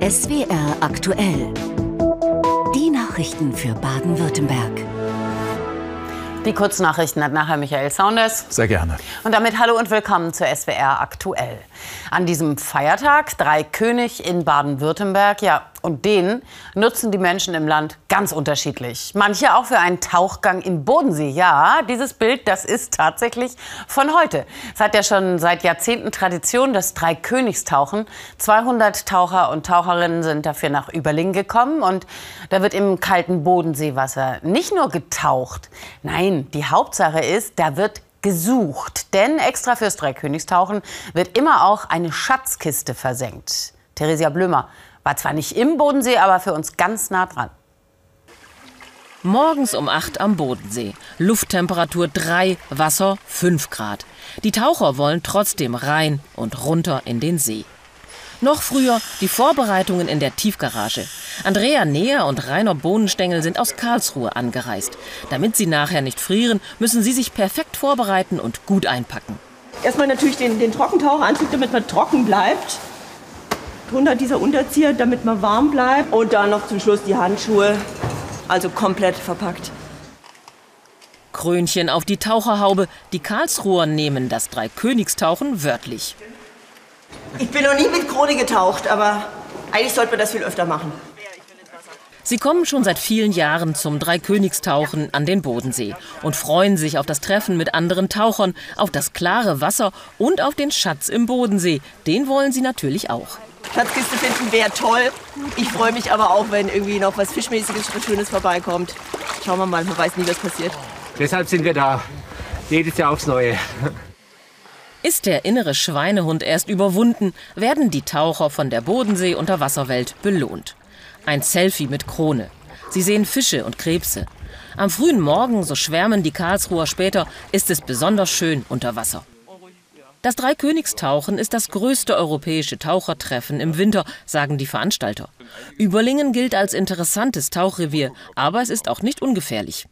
SWR aktuell. Die Nachrichten für Baden-Württemberg. Die Kurznachrichten hat nachher Michael Saunders. Sehr gerne. Und damit hallo und willkommen zur SWR aktuell. An diesem Feiertag, Dreikönig in Baden-Württemberg, ja, und den nutzen die Menschen im Land ganz unterschiedlich. Manche auch für einen Tauchgang im Bodensee. Ja, dieses Bild, das ist tatsächlich von heute. Es hat ja schon seit Jahrzehnten Tradition, das Dreikönigstauchen. 200 Taucher und Taucherinnen sind dafür nach Überlingen gekommen. Und da wird im kalten Bodenseewasser nicht nur getaucht. Nein, die Hauptsache ist, da wird gesucht. Denn extra fürs Dreikönigstauchen wird immer auch eine Schatzkiste versenkt. Theresia Blömer war zwar nicht im Bodensee, aber für uns ganz nah dran. Morgens um 8 am Bodensee. Lufttemperatur 3, Wasser 5 Grad. Die Taucher wollen trotzdem rein und runter in den See. Noch früher die Vorbereitungen in der Tiefgarage. Andrea Neher und Rainer Bohnenstengel sind aus Karlsruhe angereist. Damit sie nachher nicht frieren, müssen sie sich perfekt vorbereiten und gut einpacken. Erstmal natürlich den, den Trockentaucheranzug, damit man trocken bleibt drunter dieser Unterzieher, damit man warm bleibt. Und dann noch zum Schluss die Handschuhe, also komplett verpackt. Krönchen auf die Taucherhaube. Die Karlsruher nehmen das Dreikönigstauchen wörtlich. Ich bin noch nie mit Krone getaucht, aber eigentlich sollte man das viel öfter machen. Sie kommen schon seit vielen Jahren zum Dreikönigstauchen an den Bodensee und freuen sich auf das Treffen mit anderen Tauchern, auf das klare Wasser und auf den Schatz im Bodensee. Den wollen sie natürlich auch. Schatzkiste finden wäre toll. Ich freue mich aber auch, wenn irgendwie noch was Fischmäßiges und Schönes vorbeikommt. Schauen wir mal, man weiß nie, was passiert. Deshalb sind wir da. Jedes Jahr aufs Neue. Ist der innere Schweinehund erst überwunden, werden die Taucher von der Bodensee-Unterwasserwelt belohnt. Ein Selfie mit Krone. Sie sehen Fische und Krebse. Am frühen Morgen, so schwärmen die Karlsruher später, ist es besonders schön unter Wasser. Das Dreikönigstauchen ist das größte europäische Tauchertreffen im Winter, sagen die Veranstalter. Überlingen gilt als interessantes Tauchrevier, aber es ist auch nicht ungefährlich.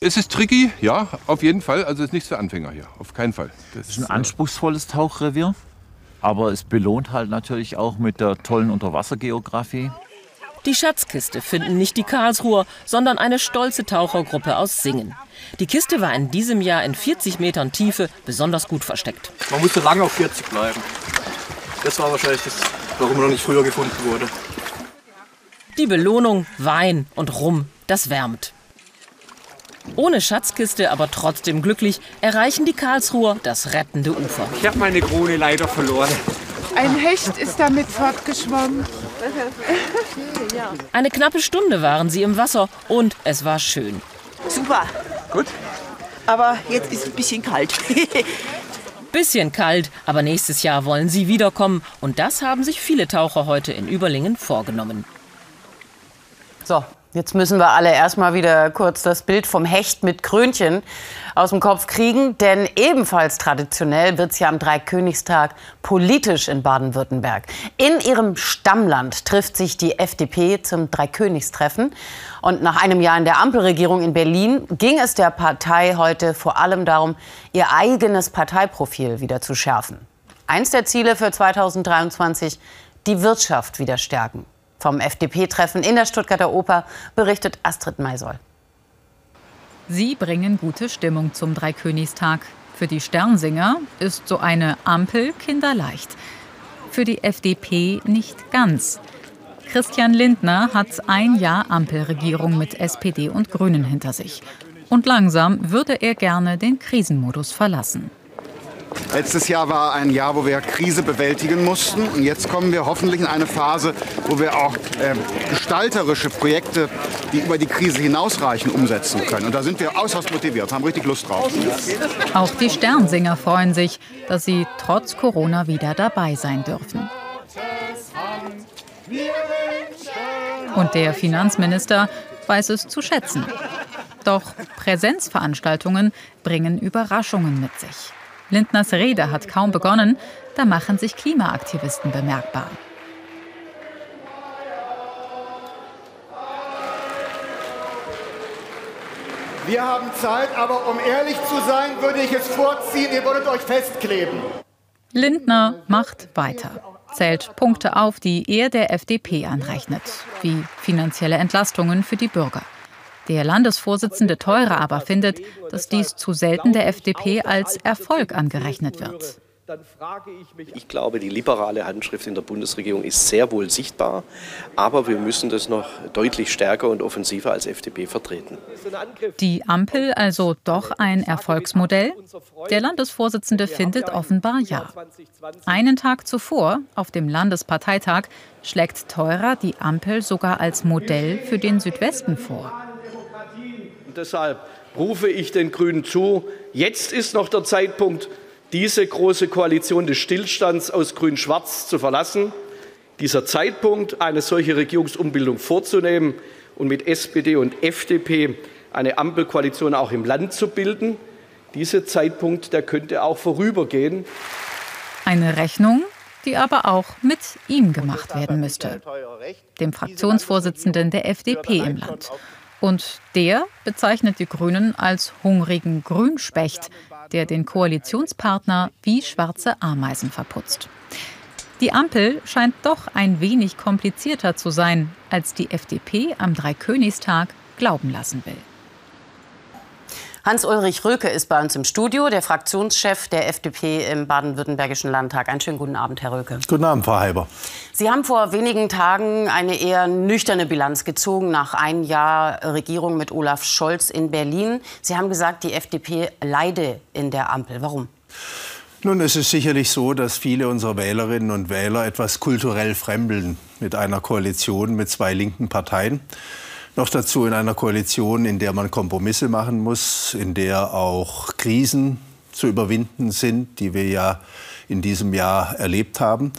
Es ist tricky, ja, auf jeden Fall. Also es ist nichts für Anfänger hier, auf keinen Fall. Das ist ein anspruchsvolles Tauchrevier, aber es belohnt halt natürlich auch mit der tollen Unterwassergeografie. Die Schatzkiste finden nicht die Karlsruher, sondern eine stolze Tauchergruppe aus Singen. Die Kiste war in diesem Jahr in 40 Metern Tiefe besonders gut versteckt. Man musste lange auf 40 bleiben. Das war wahrscheinlich das, warum er noch nicht früher gefunden wurde. Die Belohnung Wein und Rum, das wärmt. Ohne Schatzkiste, aber trotzdem glücklich, erreichen die Karlsruher das rettende Ufer. Ich habe meine Krone leider verloren. Ein Hecht ist damit fortgeschwommen. Eine knappe Stunde waren sie im Wasser und es war schön. Super. Gut. Aber jetzt ist es ein bisschen kalt. Bisschen kalt, aber nächstes Jahr wollen sie wiederkommen und das haben sich viele Taucher heute in Überlingen vorgenommen. So, Jetzt müssen wir alle erstmal wieder kurz das Bild vom Hecht mit Krönchen aus dem Kopf kriegen. Denn ebenfalls traditionell wird es ja am Dreikönigstag politisch in Baden-Württemberg. In ihrem Stammland trifft sich die FDP zum Dreikönigstreffen. Und nach einem Jahr in der Ampelregierung in Berlin ging es der Partei heute vor allem darum, ihr eigenes Parteiprofil wieder zu schärfen. Eins der Ziele für 2023, die Wirtschaft wieder stärken. Vom FDP-Treffen in der Stuttgarter Oper berichtet Astrid Maisoll. Sie bringen gute Stimmung zum Dreikönigstag. Für die Sternsinger ist so eine Ampel kinderleicht. Für die FDP nicht ganz. Christian Lindner hat ein Jahr Ampelregierung mit SPD und Grünen hinter sich. Und langsam würde er gerne den Krisenmodus verlassen. Letztes Jahr war ein Jahr, wo wir Krise bewältigen mussten. Und jetzt kommen wir hoffentlich in eine Phase, wo wir auch äh, gestalterische Projekte, die über die Krise hinausreichen, umsetzen können. Und da sind wir äußerst motiviert, haben richtig Lust drauf. Auch die Sternsinger freuen sich, dass sie trotz Corona wieder dabei sein dürfen. Und der Finanzminister weiß es zu schätzen. Doch Präsenzveranstaltungen bringen Überraschungen mit sich. Lindners Rede hat kaum begonnen, da machen sich Klimaaktivisten bemerkbar. Wir haben Zeit, aber um ehrlich zu sein, würde ich es vorziehen, ihr würdet euch festkleben. Lindner macht weiter, zählt Punkte auf, die er der FDP anrechnet, wie finanzielle Entlastungen für die Bürger. Der Landesvorsitzende Theurer aber findet, dass dies zu selten der FDP als Erfolg angerechnet wird. Ich glaube, die liberale Handschrift in der Bundesregierung ist sehr wohl sichtbar, aber wir müssen das noch deutlich stärker und offensiver als FDP vertreten. Die Ampel also doch ein Erfolgsmodell? Der Landesvorsitzende findet offenbar ja. Einen Tag zuvor, auf dem Landesparteitag, schlägt Teurer die Ampel sogar als Modell für den Südwesten vor. Deshalb rufe ich den Grünen zu, jetzt ist noch der Zeitpunkt, diese große Koalition des Stillstands aus Grün-Schwarz zu verlassen. Dieser Zeitpunkt, eine solche Regierungsumbildung vorzunehmen und mit SPD und FDP eine Ampelkoalition auch im Land zu bilden, dieser Zeitpunkt, der könnte auch vorübergehen. Eine Rechnung, die aber auch mit ihm gemacht werden müsste, dem Fraktionsvorsitzenden der FDP im Land. Und der bezeichnet die Grünen als hungrigen Grünspecht, der den Koalitionspartner wie schwarze Ameisen verputzt. Die Ampel scheint doch ein wenig komplizierter zu sein, als die FDP am Dreikönigstag glauben lassen will. Hans-Ulrich Röke ist bei uns im Studio, der Fraktionschef der FDP im baden-württembergischen Landtag. Einen schönen guten Abend, Herr Röke. Guten Abend, Frau Heiber. Sie haben vor wenigen Tagen eine eher nüchterne Bilanz gezogen nach einem Jahr Regierung mit Olaf Scholz in Berlin. Sie haben gesagt, die FDP leide in der Ampel. Warum? Nun, es ist sicherlich so, dass viele unserer Wählerinnen und Wähler etwas kulturell fremdeln mit einer Koalition mit zwei linken Parteien. Noch dazu in einer Koalition, in der man Kompromisse machen muss, in der auch Krisen zu überwinden sind, die wir ja in diesem Jahr erlebt haben.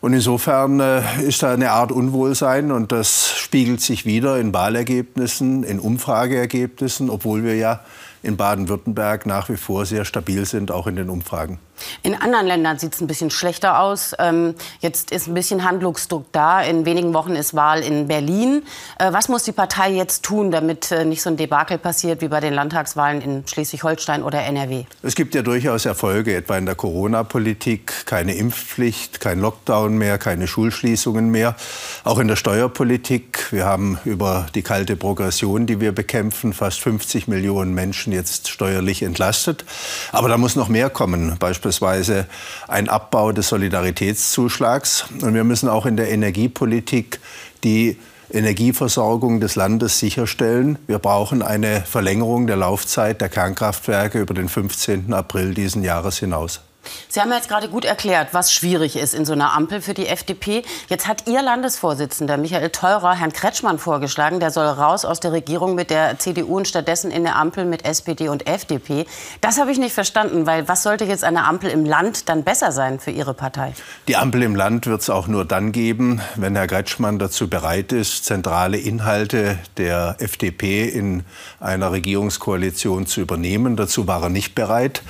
Und insofern äh, ist da eine Art Unwohlsein und das spiegelt sich wieder in Wahlergebnissen, in Umfrageergebnissen, obwohl wir ja in Baden-Württemberg nach wie vor sehr stabil sind, auch in den Umfragen. In anderen Ländern sieht es ein bisschen schlechter aus. Ähm, jetzt ist ein bisschen Handlungsdruck da. In wenigen Wochen ist Wahl in Berlin. Äh, was muss die Partei jetzt tun, damit äh, nicht so ein Debakel passiert wie bei den Landtagswahlen in Schleswig-Holstein oder NRW? Es gibt ja durchaus Erfolge, etwa in der Corona-Politik. Keine Impfpflicht, kein Lockdown mehr, keine Schulschließungen mehr. Auch in der Steuerpolitik. Wir haben über die kalte Progression, die wir bekämpfen, fast 50 Millionen Menschen jetzt steuerlich entlastet. Aber da muss noch mehr kommen. Beispielsweise beispielsweise ein Abbau des Solidaritätszuschlags. Und wir müssen auch in der Energiepolitik die Energieversorgung des Landes sicherstellen. Wir brauchen eine Verlängerung der Laufzeit der Kernkraftwerke über den 15. April diesen Jahres hinaus. Sie haben jetzt gerade gut erklärt, was schwierig ist in so einer Ampel für die FDP. Jetzt hat Ihr Landesvorsitzender Michael Theurer Herrn Kretschmann vorgeschlagen, der soll raus aus der Regierung mit der CDU und stattdessen in der Ampel mit SPD und FDP. Das habe ich nicht verstanden, weil was sollte jetzt eine Ampel im Land dann besser sein für Ihre Partei? Die Ampel im Land wird es auch nur dann geben, wenn Herr Kretschmann dazu bereit ist, zentrale Inhalte der FDP in einer Regierungskoalition zu übernehmen. Dazu war er nicht bereit.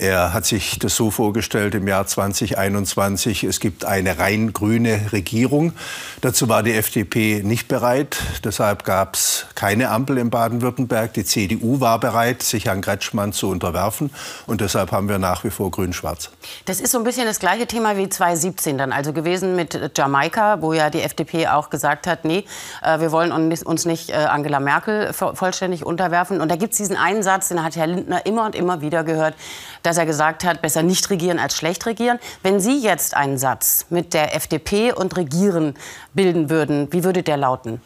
Er hat sich das so vorgestellt im Jahr 2021, es gibt eine rein grüne Regierung. Dazu war die FDP nicht bereit. Deshalb gab es keine Ampel in Baden-Württemberg. Die CDU war bereit, sich Herrn Kretschmann zu unterwerfen. Und deshalb haben wir nach wie vor grün-schwarz. Das ist so ein bisschen das gleiche Thema wie 2017 dann also gewesen mit Jamaika, wo ja die FDP auch gesagt hat, nee, äh, wir wollen uns nicht äh, Angela Merkel vollständig unterwerfen. Und da gibt es diesen einen Satz, den hat Herr Lindner immer und immer wieder gehört dass er gesagt hat, besser nicht regieren als schlecht regieren. Wenn Sie jetzt einen Satz mit der FDP und Regieren bilden würden, wie würde der lauten?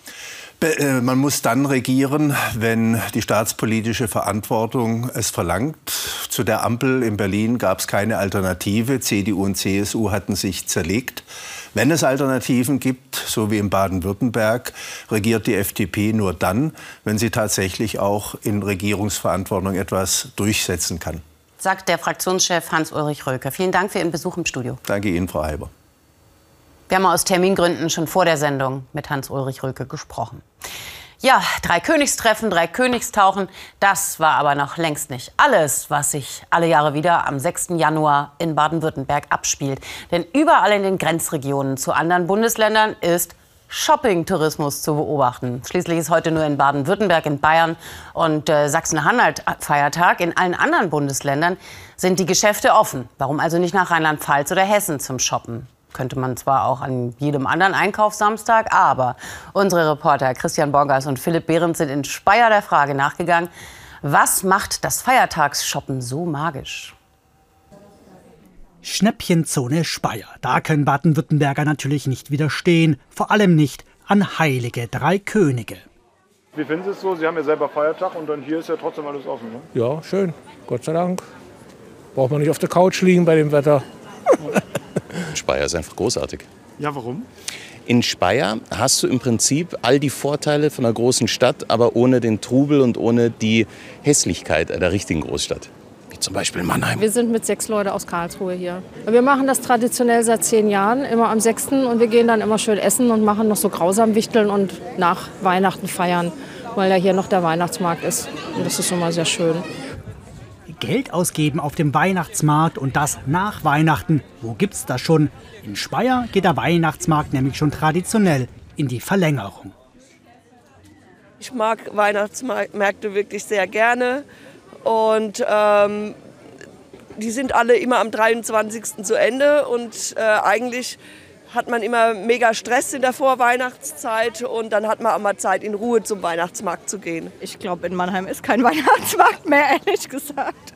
Äh, man muss dann regieren, wenn die staatspolitische Verantwortung es verlangt. Zu der Ampel in Berlin gab es keine Alternative. CDU und CSU hatten sich zerlegt. Wenn es Alternativen gibt, so wie in Baden-Württemberg, regiert die FDP nur dann, wenn sie tatsächlich auch in Regierungsverantwortung etwas durchsetzen kann sagt der Fraktionschef Hans-Ulrich Röke. Vielen Dank für Ihren Besuch im Studio. Danke Ihnen, Frau Heiber. Wir haben aus Termingründen schon vor der Sendung mit Hans-Ulrich Röke gesprochen. Ja, drei Königstreffen, drei Königstauchen, das war aber noch längst nicht alles, was sich alle Jahre wieder am 6. Januar in Baden-Württemberg abspielt. Denn überall in den Grenzregionen zu anderen Bundesländern ist Shopping-Tourismus zu beobachten. Schließlich ist heute nur in Baden-Württemberg, in Bayern und äh, Sachsen-Anhalt Feiertag. In allen anderen Bundesländern sind die Geschäfte offen. Warum also nicht nach Rheinland-Pfalz oder Hessen zum Shoppen? Könnte man zwar auch an jedem anderen Einkaufssamstag, aber unsere Reporter Christian Borgers und Philipp Behrendt sind in Speyer der Frage nachgegangen, was macht das Feiertagsshoppen so magisch? Schnäppchenzone Speyer. Da können Baden-Württemberger natürlich nicht widerstehen. Vor allem nicht an heilige drei Könige. Wie finden Sie es so? Sie haben ja selber Feiertag und dann hier ist ja trotzdem alles offen. Ne? Ja, schön. Gott sei Dank. Braucht man nicht auf der Couch liegen bei dem Wetter. Speyer ist einfach großartig. Ja, warum? In Speyer hast du im Prinzip all die Vorteile von einer großen Stadt, aber ohne den Trubel und ohne die Hässlichkeit einer richtigen Großstadt zum Beispiel Mannheim. Wir sind mit sechs Leuten aus Karlsruhe hier. Wir machen das traditionell seit zehn Jahren, immer am 6. und wir gehen dann immer schön essen und machen noch so grausam Wichteln und nach Weihnachten feiern, weil ja hier noch der Weihnachtsmarkt ist. Und das ist schon mal sehr schön. Geld ausgeben auf dem Weihnachtsmarkt und das nach Weihnachten. Wo gibt's das schon? In Speyer geht der Weihnachtsmarkt nämlich schon traditionell in die Verlängerung. Ich mag Weihnachtsmärkte wirklich sehr gerne. Und ähm, die sind alle immer am 23. zu Ende und äh, eigentlich hat man immer mega Stress in der Vorweihnachtszeit und dann hat man auch mal Zeit, in Ruhe zum Weihnachtsmarkt zu gehen. Ich glaube, in Mannheim ist kein Weihnachtsmarkt mehr, ehrlich gesagt.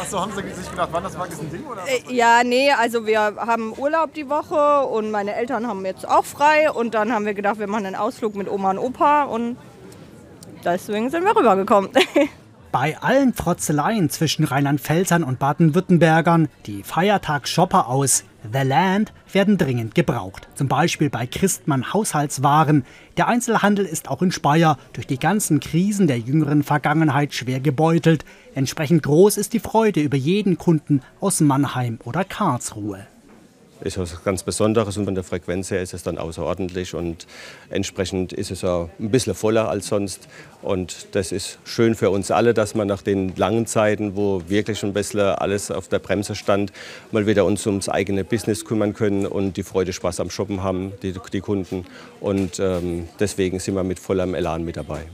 Achso, haben Sie sich gedacht, Weihnachtsmarkt ist ein Ding? Oder äh, ja, nee, also wir haben Urlaub die Woche und meine Eltern haben jetzt auch frei und dann haben wir gedacht, wir machen einen Ausflug mit Oma und Opa und deswegen sind wir rübergekommen. Bei allen Frotzeleien zwischen Rheinland-Pfälzern und Baden-Württembergern, die Feiertagsshopper aus The Land werden dringend gebraucht. Zum Beispiel bei Christmann Haushaltswaren. Der Einzelhandel ist auch in Speyer durch die ganzen Krisen der jüngeren Vergangenheit schwer gebeutelt. Entsprechend groß ist die Freude über jeden Kunden aus Mannheim oder Karlsruhe ist was ganz Besonderes und von der Frequenz her ist es dann außerordentlich und entsprechend ist es auch ein bisschen voller als sonst und das ist schön für uns alle, dass wir nach den langen Zeiten, wo wirklich ein bisschen alles auf der Bremse stand, mal wieder uns ums eigene Business kümmern können und die Freude Spaß am Shoppen haben, die, die Kunden und ähm, deswegen sind wir mit vollem Elan mit dabei.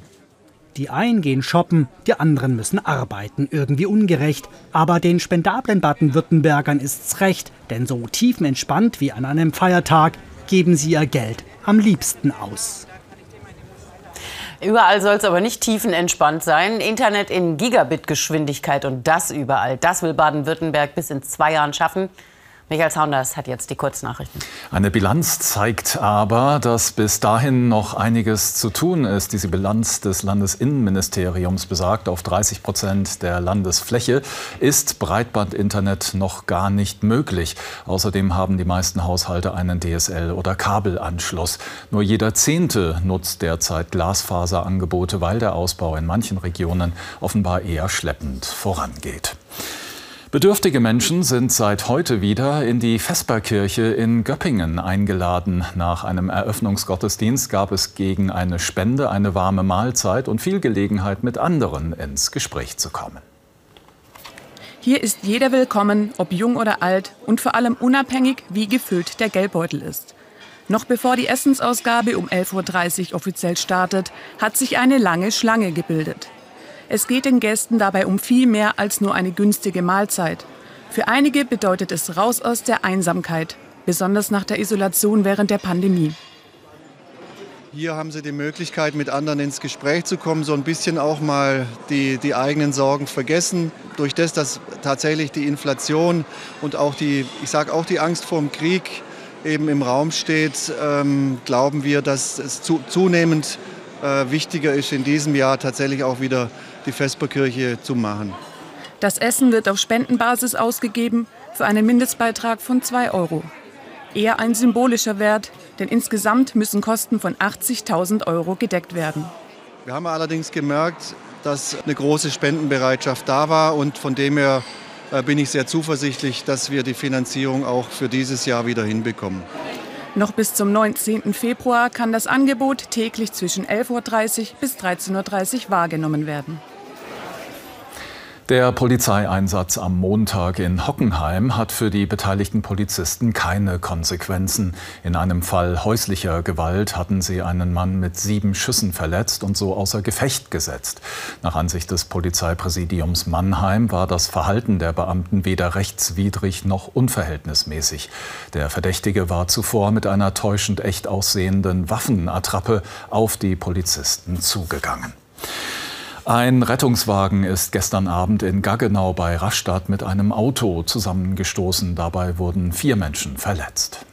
Die einen gehen shoppen, die anderen müssen arbeiten. Irgendwie ungerecht. Aber den spendablen Baden-Württembergern ist's recht, denn so tiefenentspannt wie an einem Feiertag geben sie ihr Geld am liebsten aus. Überall soll es aber nicht tiefenentspannt sein. Internet in Gigabit-Geschwindigkeit und das überall. Das will Baden-Württemberg bis in zwei Jahren schaffen. Michael Saunders hat jetzt die Kurznachrichten. Eine Bilanz zeigt aber, dass bis dahin noch einiges zu tun ist. Diese Bilanz des Landesinnenministeriums besagt, auf 30 Prozent der Landesfläche ist Breitbandinternet noch gar nicht möglich. Außerdem haben die meisten Haushalte einen DSL- oder Kabelanschluss. Nur jeder Zehnte nutzt derzeit Glasfaserangebote, weil der Ausbau in manchen Regionen offenbar eher schleppend vorangeht. Bedürftige Menschen sind seit heute wieder in die Vesperkirche in Göppingen eingeladen. Nach einem Eröffnungsgottesdienst gab es gegen eine Spende eine warme Mahlzeit und viel Gelegenheit, mit anderen ins Gespräch zu kommen. Hier ist jeder willkommen, ob jung oder alt und vor allem unabhängig, wie gefüllt der Geldbeutel ist. Noch bevor die Essensausgabe um 11.30 Uhr offiziell startet, hat sich eine lange Schlange gebildet. Es geht den Gästen dabei um viel mehr als nur eine günstige Mahlzeit. Für einige bedeutet es raus aus der Einsamkeit, besonders nach der Isolation während der Pandemie. Hier haben Sie die Möglichkeit, mit anderen ins Gespräch zu kommen, so ein bisschen auch mal die, die eigenen Sorgen vergessen. Durch das, dass tatsächlich die Inflation und auch die, ich sage auch die Angst vor dem Krieg eben im Raum steht, ähm, glauben wir, dass es zu, zunehmend äh, wichtiger ist, in diesem Jahr tatsächlich auch wieder die Vesperkirche zu machen. Das Essen wird auf Spendenbasis ausgegeben für einen Mindestbeitrag von 2 Euro. Eher ein symbolischer Wert, denn insgesamt müssen Kosten von 80.000 Euro gedeckt werden. Wir haben allerdings gemerkt, dass eine große Spendenbereitschaft da war und von dem her äh, bin ich sehr zuversichtlich, dass wir die Finanzierung auch für dieses Jahr wieder hinbekommen. Noch bis zum 19. Februar kann das Angebot täglich zwischen 11.30 Uhr bis 13.30 Uhr wahrgenommen werden. Der Polizeieinsatz am Montag in Hockenheim hat für die beteiligten Polizisten keine Konsequenzen. In einem Fall häuslicher Gewalt hatten sie einen Mann mit sieben Schüssen verletzt und so außer Gefecht gesetzt. Nach Ansicht des Polizeipräsidiums Mannheim war das Verhalten der Beamten weder rechtswidrig noch unverhältnismäßig. Der Verdächtige war zuvor mit einer täuschend echt aussehenden Waffenattrappe auf die Polizisten zugegangen. Ein Rettungswagen ist gestern Abend in Gaggenau bei Rastatt mit einem Auto zusammengestoßen. Dabei wurden vier Menschen verletzt.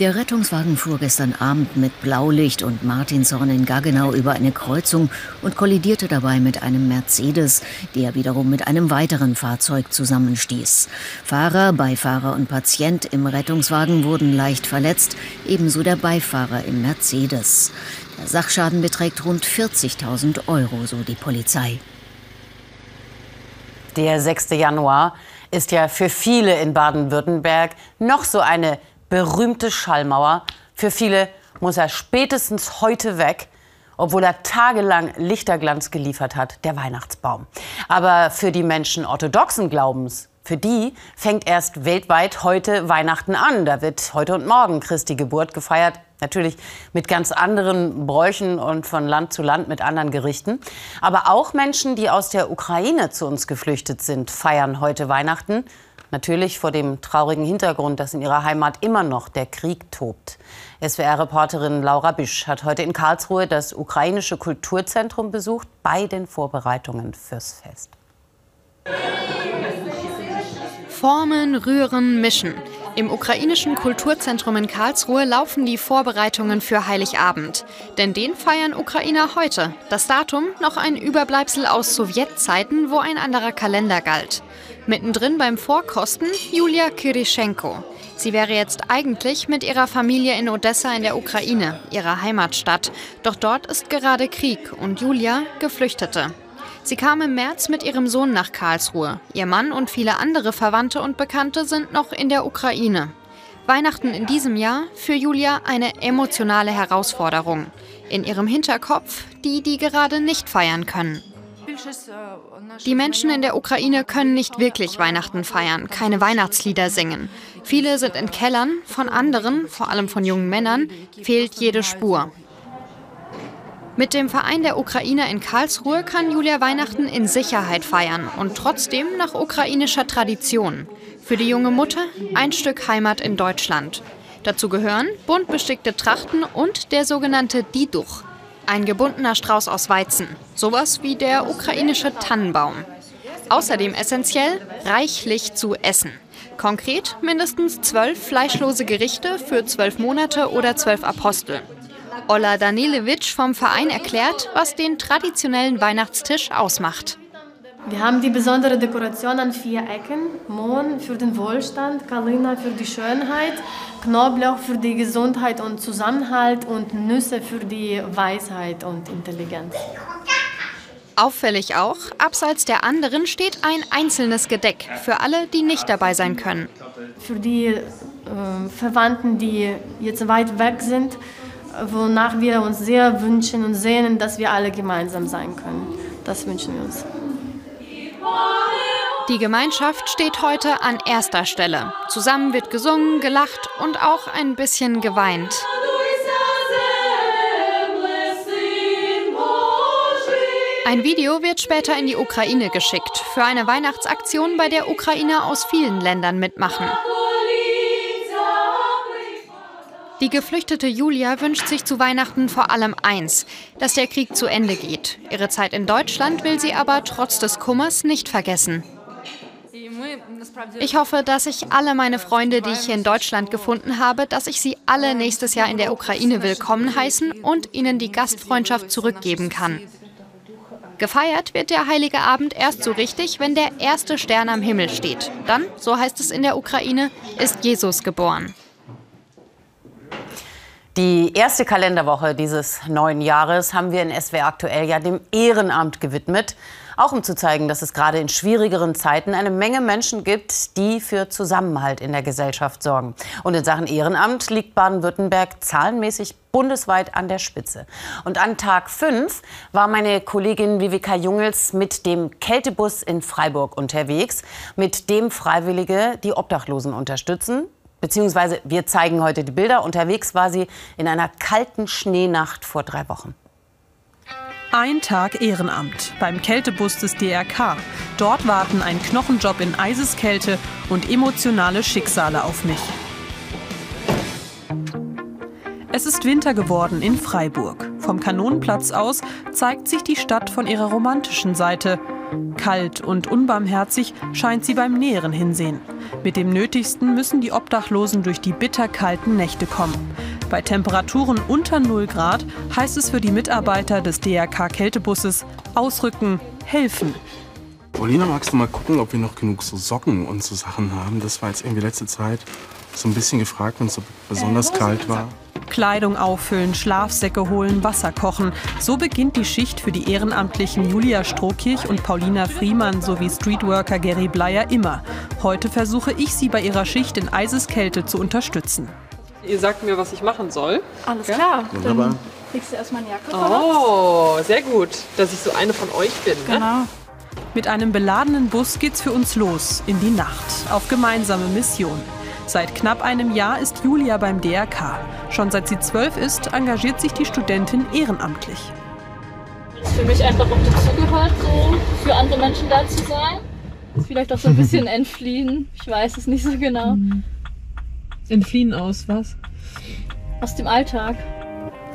Der Rettungswagen fuhr gestern Abend mit Blaulicht und Martinshorn in Gaggenau über eine Kreuzung und kollidierte dabei mit einem Mercedes, der wiederum mit einem weiteren Fahrzeug zusammenstieß. Fahrer, Beifahrer und Patient im Rettungswagen wurden leicht verletzt, ebenso der Beifahrer im Mercedes. Der Sachschaden beträgt rund 40.000 Euro, so die Polizei. Der 6. Januar ist ja für viele in Baden-Württemberg noch so eine berühmte Schallmauer. Für viele muss er spätestens heute weg, obwohl er tagelang Lichterglanz geliefert hat, der Weihnachtsbaum. Aber für die Menschen orthodoxen Glaubens für die fängt erst weltweit heute Weihnachten an. Da wird heute und morgen Christi Geburt gefeiert. Natürlich mit ganz anderen Bräuchen und von Land zu Land mit anderen Gerichten. Aber auch Menschen, die aus der Ukraine zu uns geflüchtet sind, feiern heute Weihnachten. Natürlich vor dem traurigen Hintergrund, dass in ihrer Heimat immer noch der Krieg tobt. SWR-Reporterin Laura Büsch hat heute in Karlsruhe das ukrainische Kulturzentrum besucht bei den Vorbereitungen fürs Fest. Formen, rühren, mischen. Im ukrainischen Kulturzentrum in Karlsruhe laufen die Vorbereitungen für Heiligabend. Denn den feiern Ukrainer heute. Das Datum noch ein Überbleibsel aus Sowjetzeiten, wo ein anderer Kalender galt. Mittendrin beim Vorkosten Julia Kirischenko. Sie wäre jetzt eigentlich mit ihrer Familie in Odessa in der Ukraine, ihrer Heimatstadt. Doch dort ist gerade Krieg und Julia Geflüchtete. Sie kam im März mit ihrem Sohn nach Karlsruhe. Ihr Mann und viele andere Verwandte und Bekannte sind noch in der Ukraine. Weihnachten in diesem Jahr für Julia eine emotionale Herausforderung. In ihrem Hinterkopf die, die gerade nicht feiern können. Die Menschen in der Ukraine können nicht wirklich Weihnachten feiern, keine Weihnachtslieder singen. Viele sind in Kellern, von anderen, vor allem von jungen Männern, fehlt jede Spur. Mit dem Verein der Ukrainer in Karlsruhe kann Julia Weihnachten in Sicherheit feiern und trotzdem nach ukrainischer Tradition. Für die junge Mutter ein Stück Heimat in Deutschland. Dazu gehören bunt bestickte Trachten und der sogenannte Diduch, ein gebundener Strauß aus Weizen, sowas wie der ukrainische Tannenbaum. Außerdem essentiell reichlich zu essen. Konkret mindestens zwölf fleischlose Gerichte für zwölf Monate oder zwölf Apostel. Ola Danilewitsch vom Verein erklärt, was den traditionellen Weihnachtstisch ausmacht. Wir haben die besondere Dekoration an vier Ecken. Mohn für den Wohlstand, Kalina für die Schönheit, Knoblauch für die Gesundheit und Zusammenhalt und Nüsse für die Weisheit und Intelligenz. Auffällig auch, abseits der anderen steht ein einzelnes Gedeck für alle, die nicht dabei sein können. Für die äh, Verwandten, die jetzt weit weg sind, wonach wir uns sehr wünschen und sehnen, dass wir alle gemeinsam sein können. Das wünschen wir uns. Die Gemeinschaft steht heute an erster Stelle. Zusammen wird gesungen, gelacht und auch ein bisschen geweint. Ein Video wird später in die Ukraine geschickt für eine Weihnachtsaktion, bei der Ukrainer aus vielen Ländern mitmachen. Die geflüchtete Julia wünscht sich zu Weihnachten vor allem eins, dass der Krieg zu Ende geht. Ihre Zeit in Deutschland will sie aber trotz des Kummers nicht vergessen. Ich hoffe, dass ich alle meine Freunde, die ich hier in Deutschland gefunden habe, dass ich sie alle nächstes Jahr in der Ukraine willkommen heißen und ihnen die Gastfreundschaft zurückgeben kann. Gefeiert wird der Heilige Abend erst so richtig, wenn der erste Stern am Himmel steht. Dann, so heißt es in der Ukraine, ist Jesus geboren. Die erste Kalenderwoche dieses neuen Jahres haben wir in SWR aktuell ja dem Ehrenamt gewidmet. Auch um zu zeigen, dass es gerade in schwierigeren Zeiten eine Menge Menschen gibt, die für Zusammenhalt in der Gesellschaft sorgen. Und in Sachen Ehrenamt liegt Baden-Württemberg zahlenmäßig bundesweit an der Spitze. Und an Tag 5 war meine Kollegin Viveka Jungels mit dem Kältebus in Freiburg unterwegs, mit dem Freiwillige die Obdachlosen unterstützen. Beziehungsweise wir zeigen heute die Bilder. Unterwegs war sie in einer kalten Schneenacht vor drei Wochen. Ein Tag Ehrenamt beim Kältebus des DRK. Dort warten ein Knochenjob in Eiseskälte und emotionale Schicksale auf mich. Es ist Winter geworden in Freiburg. Vom Kanonenplatz aus zeigt sich die Stadt von ihrer romantischen Seite. Kalt und unbarmherzig scheint sie beim näheren Hinsehen. Mit dem Nötigsten müssen die Obdachlosen durch die bitterkalten Nächte kommen. Bei Temperaturen unter 0 Grad heißt es für die Mitarbeiter des DRK Kältebusses ausrücken, helfen. Olina, magst du mal gucken, ob wir noch genug so Socken und so Sachen haben? Das war jetzt irgendwie letzte Zeit so ein bisschen gefragt, wenn es so besonders kalt war. Kleidung auffüllen, Schlafsäcke holen, Wasser kochen. So beginnt die Schicht für die Ehrenamtlichen Julia Strohkirch und Paulina Friemann sowie Streetworker Gary Bleier immer. Heute versuche ich sie bei ihrer Schicht in Eiseskälte zu unterstützen. Ihr sagt mir, was ich machen soll. Alles Ja? klar. Wunderbar. Dann kriegst du erstmal eine Jacke. Oh, sehr gut, dass ich so eine von euch bin. Ne? Genau. Mit einem beladenen Bus geht's für uns los in die Nacht auf gemeinsame Mission. Seit knapp einem Jahr ist Julia beim DRK. Schon seit sie zwölf ist, engagiert sich die Studentin ehrenamtlich. Für mich einfach auch dazugehört, so für andere Menschen da zu sein. Ist vielleicht auch so ein bisschen entfliehen. Ich weiß es nicht so genau. Entfliehen aus was? Aus dem Alltag.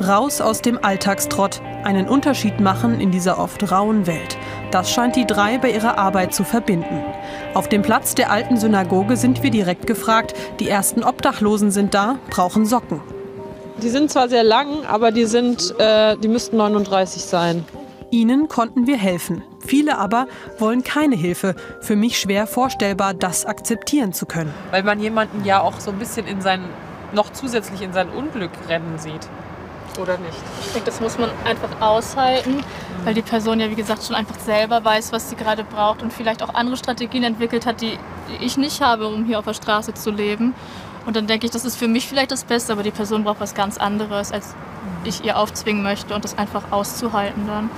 Raus aus dem Alltagstrott, einen Unterschied machen in dieser oft rauen Welt. Das scheint die drei bei ihrer Arbeit zu verbinden. Auf dem Platz der alten Synagoge sind wir direkt gefragt. Die ersten Obdachlosen sind da, brauchen Socken. Die sind zwar sehr lang, aber die sind, äh, die müssten 39 sein. Ihnen konnten wir helfen. Viele aber wollen keine Hilfe. Für mich schwer vorstellbar, das akzeptieren zu können. Weil man jemanden ja auch so ein bisschen in sein, noch zusätzlich in sein Unglück rennen sieht. Oder nicht? Ich denke, das muss man einfach aushalten, weil die Person ja, wie gesagt, schon einfach selber weiß, was sie gerade braucht und vielleicht auch andere Strategien entwickelt hat, die die ich nicht habe, um hier auf der Straße zu leben. Und dann denke ich, das ist für mich vielleicht das Beste, aber die Person braucht was ganz anderes, als ich ihr aufzwingen möchte und das einfach auszuhalten dann.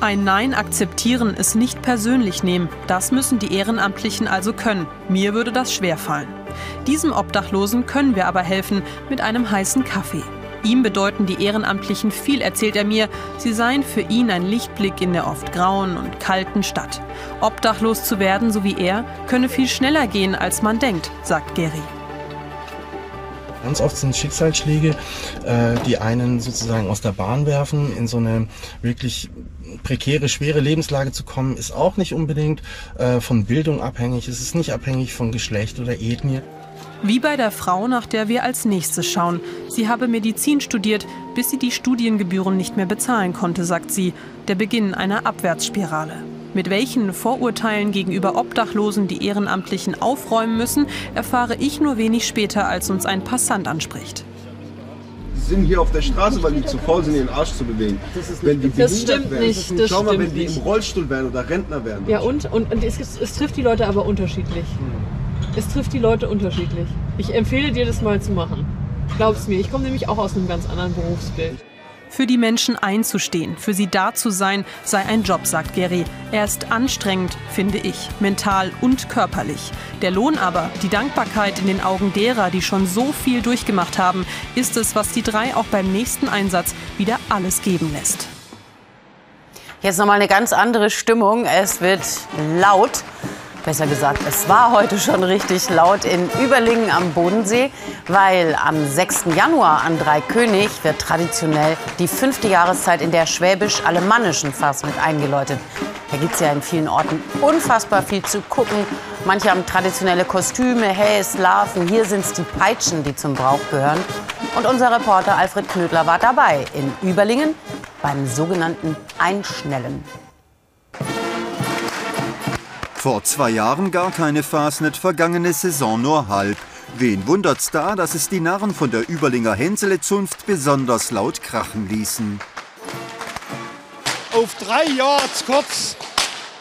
Ein Nein akzeptieren, es nicht persönlich nehmen, das müssen die Ehrenamtlichen also können. Mir würde das schwerfallen. Diesem Obdachlosen können wir aber helfen mit einem heißen Kaffee. Ihm bedeuten die Ehrenamtlichen viel, erzählt er mir. Sie seien für ihn ein Lichtblick in der oft grauen und kalten Stadt. Obdachlos zu werden, so wie er, könne viel schneller gehen, als man denkt, sagt Gary. Ganz oft sind Schicksalsschläge, äh, die einen sozusagen aus der Bahn werfen, in so eine wirklich prekäre, schwere Lebenslage zu kommen, ist auch nicht unbedingt äh, von Bildung abhängig. Es ist nicht abhängig von Geschlecht oder Ethnie. Wie bei der Frau, nach der wir als nächstes schauen. Sie habe Medizin studiert, bis sie die Studiengebühren nicht mehr bezahlen konnte, sagt sie. Der Beginn einer Abwärtsspirale. Mit welchen Vorurteilen gegenüber Obdachlosen die Ehrenamtlichen aufräumen müssen, erfahre ich nur wenig später, als uns ein Passant anspricht. Sie sind hier auf der Straße, weil die zu faul sind, ihren Arsch zu bewegen. wenn die Das stimmt wären, nicht, das schau mal, wenn die nicht. im Rollstuhl wären oder Rentner wären. Ja, und, und, und es, es trifft die Leute aber unterschiedlich. Es trifft die Leute unterschiedlich. Ich empfehle dir, das mal zu machen. Glaub's mir, ich komme nämlich auch aus einem ganz anderen Berufsbild. Für die Menschen einzustehen, für sie da zu sein, sei ein Job, sagt Gary. Er ist anstrengend, finde ich, mental und körperlich. Der Lohn aber, die Dankbarkeit in den Augen derer, die schon so viel durchgemacht haben, ist es, was die drei auch beim nächsten Einsatz wieder alles geben lässt. Jetzt nochmal eine ganz andere Stimmung. Es wird laut. Besser gesagt, es war heute schon richtig laut in Überlingen am Bodensee, weil am 6. Januar an Dreikönig wird traditionell die fünfte Jahreszeit in der schwäbisch-alemannischen Fass mit eingeläutet. Da gibt es ja in vielen Orten unfassbar viel zu gucken. Manche haben traditionelle Kostüme, Häs, Larven. Hier sind es die Peitschen, die zum Brauch gehören. Und unser Reporter Alfred Knödler war dabei in Überlingen beim sogenannten Einschnellen. Vor zwei Jahren gar keine Fasnet, vergangene Saison nur halb. Wen wundert's da, dass es die Narren von der Überlinger Hänsele-Zunft besonders laut krachen ließen? Auf drei Jahre zu kurz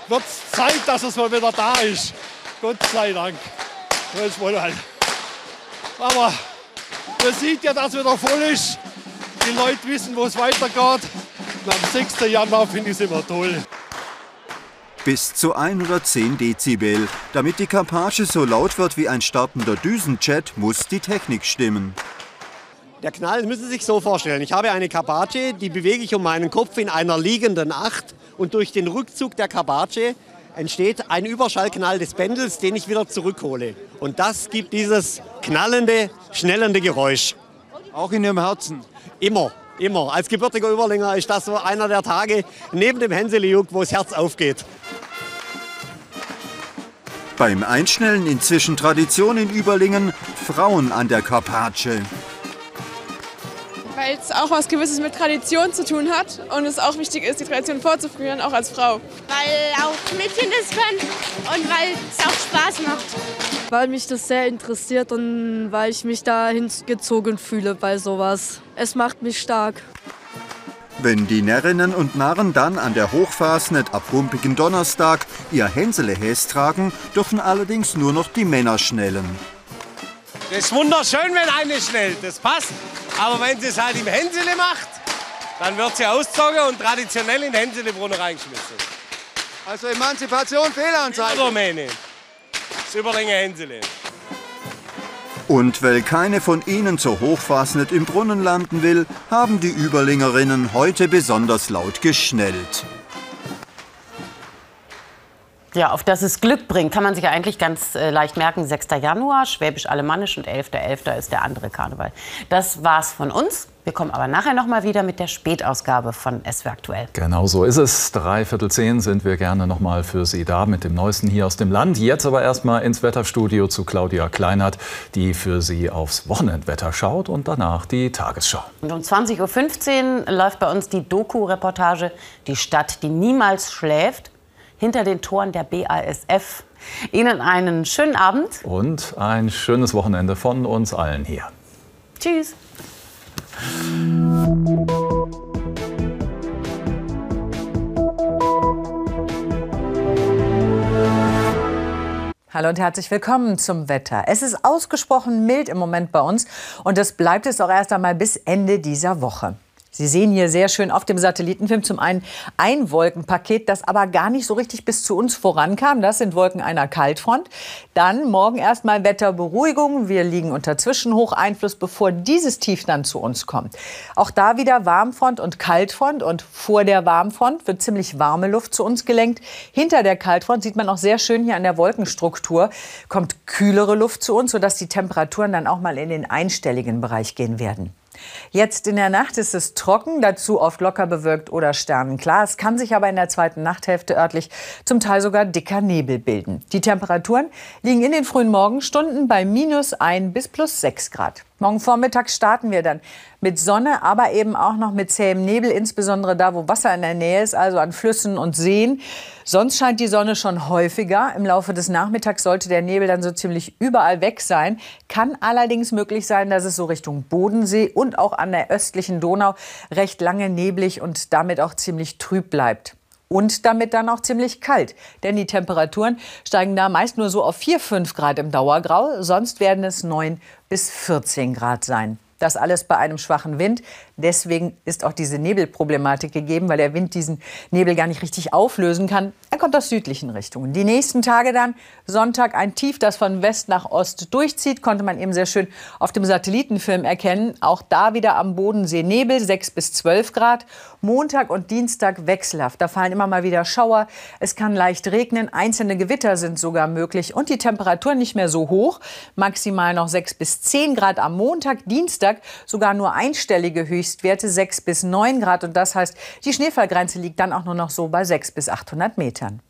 wird es Zeit, dass es mal wieder da ist. Gott sei Dank. Das wohl halt. Aber man sieht ja, dass es wieder voll ist. Die Leute wissen, wo es weitergeht. Und am 6. Januar finde ich es immer toll. Bis zu 110 Dezibel. Damit die Karpage so laut wird wie ein startender Düsenjet, muss die Technik stimmen. Der Knall müssen Sie sich so vorstellen. Ich habe eine Karpage, die bewege ich um meinen Kopf in einer liegenden Acht. Und durch den Rückzug der Karpage entsteht ein Überschallknall des Pendels, den ich wieder zurückhole. Und das gibt dieses knallende, schnellende Geräusch. Auch in Ihrem Herzen? Immer, immer. Als gebürtiger Überlinger ist das so einer der Tage neben dem Hänseliuk, wo das Herz aufgeht. Beim Einschnellen inzwischen Tradition in Überlingen, Frauen an der Karpage. Weil es auch was Gewisses mit Tradition zu tun hat und es auch wichtig ist, die Tradition fortzuführen, auch als Frau. Weil auch Mädchen das können und weil es auch Spaß macht. Weil mich das sehr interessiert und weil ich mich da hingezogen fühle bei sowas. Es macht mich stark. Wenn die Närrinnen und Narren dann an der Hochfasnet ab rumpigen Donnerstag ihr Hänselehäs tragen, dürfen allerdings nur noch die Männer schnellen. Das ist wunderschön, wenn eine schnellt, das passt. Aber wenn sie es halt im Hänsele macht, dann wird sie ausgezogen und traditionell in den Hänselebrunnen reingeschmissen. Also Emanzipation, Fehlanzeige. Rumäne. Das Überlinger Hänsele. Und weil keine von ihnen zur Hochfasnet im Brunnen landen will, haben die Überlingerinnen heute besonders laut geschnellt. Ja, auf das es Glück bringt, kann man sich ja eigentlich ganz äh, leicht merken. 6. Januar, Schwäbisch-Alemannisch und 11.11. .11. ist der andere Karneval. Das war's von uns. Wir kommen aber nachher noch mal wieder mit der Spätausgabe von SW Aktuell. Genau so ist es. Dreiviertel zehn sind wir gerne noch mal für Sie da mit dem Neuesten hier aus dem Land. Jetzt aber erst mal ins Wetterstudio zu Claudia Kleinert, die für Sie aufs Wochenendwetter schaut und danach die Tagesschau. Und um 20.15 Uhr läuft bei uns die Doku-Reportage Die Stadt, die niemals schläft hinter den Toren der BASF. Ihnen einen schönen Abend. Und ein schönes Wochenende von uns allen hier. Tschüss. Hallo und herzlich willkommen zum Wetter. Es ist ausgesprochen mild im Moment bei uns und das bleibt es auch erst einmal bis Ende dieser Woche. Sie sehen hier sehr schön auf dem Satellitenfilm zum einen ein Wolkenpaket, das aber gar nicht so richtig bis zu uns vorankam. Das sind Wolken einer Kaltfront. Dann morgen erstmal Wetterberuhigung. Wir liegen unter Zwischenhocheinfluss, bevor dieses Tief dann zu uns kommt. Auch da wieder Warmfront und Kaltfront. Und vor der Warmfront wird ziemlich warme Luft zu uns gelenkt. Hinter der Kaltfront sieht man auch sehr schön hier an der Wolkenstruktur, kommt kühlere Luft zu uns, sodass die Temperaturen dann auch mal in den einstelligen Bereich gehen werden. Jetzt in der Nacht ist es trocken, dazu oft locker bewölkt oder sternenklar. Es kann sich aber in der zweiten Nachthälfte örtlich zum Teil sogar dicker Nebel bilden. Die Temperaturen liegen in den frühen Morgenstunden bei minus 1 bis plus 6 Grad. Morgen Vormittag starten wir dann mit Sonne, aber eben auch noch mit zähem Nebel, insbesondere da, wo Wasser in der Nähe ist, also an Flüssen und Seen. Sonst scheint die Sonne schon häufiger. Im Laufe des Nachmittags sollte der Nebel dann so ziemlich überall weg sein. Kann allerdings möglich sein, dass es so Richtung Bodensee und auch an der östlichen Donau recht lange neblig und damit auch ziemlich trüb bleibt und damit dann auch ziemlich kalt. Denn die Temperaturen steigen da meist nur so auf 4, 5 Grad im Dauergrau, sonst werden es 9 bis 14 Grad sein. Das alles bei einem schwachen Wind. Deswegen ist auch diese Nebelproblematik gegeben, weil der Wind diesen Nebel gar nicht richtig auflösen kann. Er kommt aus südlichen Richtungen. Die nächsten Tage dann Sonntag ein Tief, das von West nach Ost durchzieht, konnte man eben sehr schön auf dem Satellitenfilm erkennen. Auch da wieder am Bodensee Nebel, 6 bis 12 Grad. Montag und Dienstag wechselhaft. Da fallen immer mal wieder Schauer. Es kann leicht regnen. Einzelne Gewitter sind sogar möglich. Und die Temperatur nicht mehr so hoch. Maximal noch 6 bis 10 Grad am Montag. Dienstag sogar nur einstellige Höchstwerte, 6 bis 9 Grad. Und das heißt, die Schneefallgrenze liegt dann auch nur noch so bei 6 bis 800 Metern.